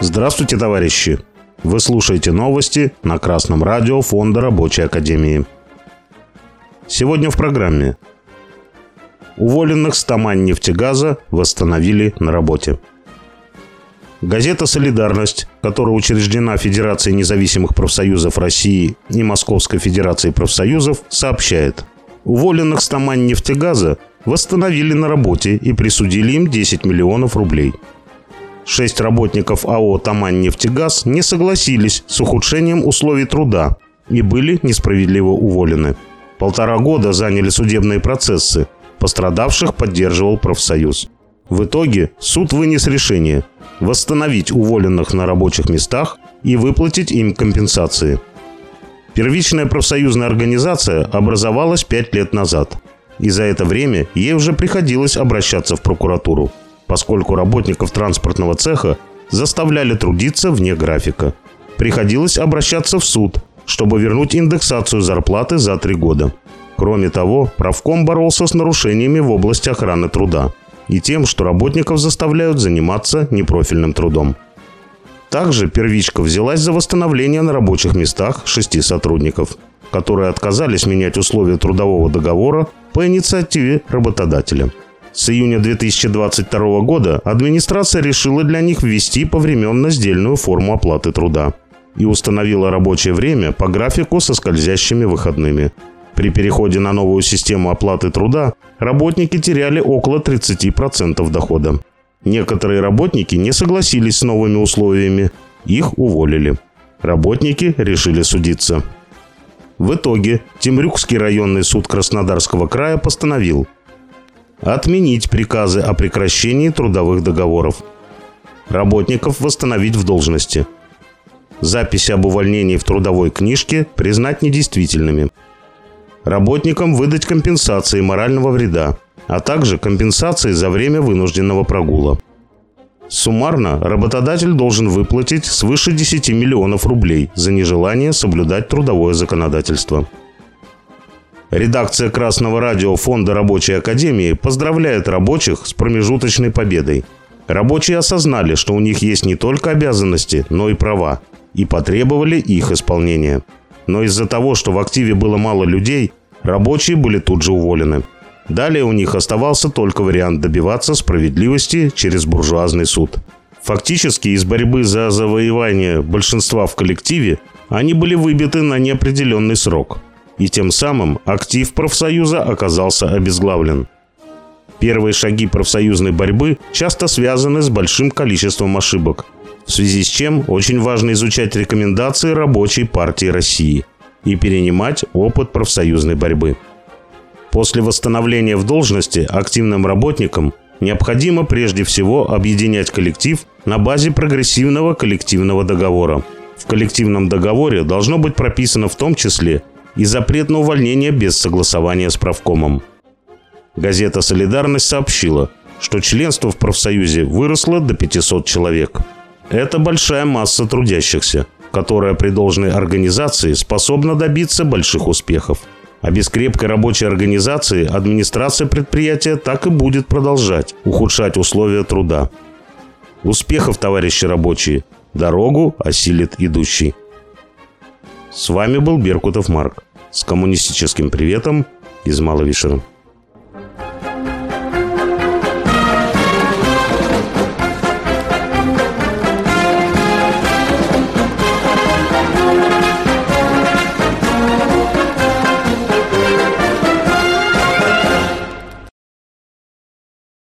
Здравствуйте, товарищи! Вы слушаете новости на Красном радио Фонда Рабочей Академии. Сегодня в программе. Уволенных с Тамань нефтегаза восстановили на работе. Газета «Солидарность», которая учреждена Федерацией независимых профсоюзов России и Московской Федерацией профсоюзов, сообщает. Уволенных с Тамань нефтегаза восстановили на работе и присудили им 10 миллионов рублей – Шесть работников АО «Тамань-нефтегаз» не согласились с ухудшением условий труда и были несправедливо уволены. Полтора года заняли судебные процессы. Пострадавших поддерживал профсоюз. В итоге суд вынес решение восстановить уволенных на рабочих местах и выплатить им компенсации. Первичная профсоюзная организация образовалась пять лет назад. И за это время ей уже приходилось обращаться в прокуратуру – поскольку работников транспортного цеха заставляли трудиться вне графика. Приходилось обращаться в суд, чтобы вернуть индексацию зарплаты за три года. Кроме того, правком боролся с нарушениями в области охраны труда и тем, что работников заставляют заниматься непрофильным трудом. Также первичка взялась за восстановление на рабочих местах шести сотрудников, которые отказались менять условия трудового договора по инициативе работодателя – с июня 2022 года администрация решила для них ввести повременно-сдельную форму оплаты труда и установила рабочее время по графику со скользящими выходными. При переходе на новую систему оплаты труда работники теряли около 30% дохода. Некоторые работники не согласились с новыми условиями, их уволили. Работники решили судиться. В итоге Темрюкский районный суд Краснодарского края постановил – Отменить приказы о прекращении трудовых договоров. Работников восстановить в должности. Записи об увольнении в трудовой книжке признать недействительными. Работникам выдать компенсации морального вреда, а также компенсации за время вынужденного прогула. Суммарно работодатель должен выплатить свыше 10 миллионов рублей за нежелание соблюдать трудовое законодательство. Редакция Красного радио Фонда Рабочей Академии поздравляет рабочих с промежуточной победой. Рабочие осознали, что у них есть не только обязанности, но и права, и потребовали их исполнения. Но из-за того, что в активе было мало людей, рабочие были тут же уволены. Далее у них оставался только вариант добиваться справедливости через буржуазный суд. Фактически из борьбы за завоевание большинства в коллективе они были выбиты на неопределенный срок – и тем самым актив профсоюза оказался обезглавлен. Первые шаги профсоюзной борьбы часто связаны с большим количеством ошибок, в связи с чем очень важно изучать рекомендации рабочей партии России и перенимать опыт профсоюзной борьбы. После восстановления в должности активным работникам необходимо прежде всего объединять коллектив на базе прогрессивного коллективного договора. В коллективном договоре должно быть прописано в том числе и запрет на увольнение без согласования с правкомом. Газета «Солидарность» сообщила, что членство в профсоюзе выросло до 500 человек. Это большая масса трудящихся, которая при должной организации способна добиться больших успехов. А без крепкой рабочей организации администрация предприятия так и будет продолжать ухудшать условия труда. Успехов, товарищи рабочие! Дорогу осилит идущий. С вами был Беркутов Марк с коммунистическим приветом из Маловишера.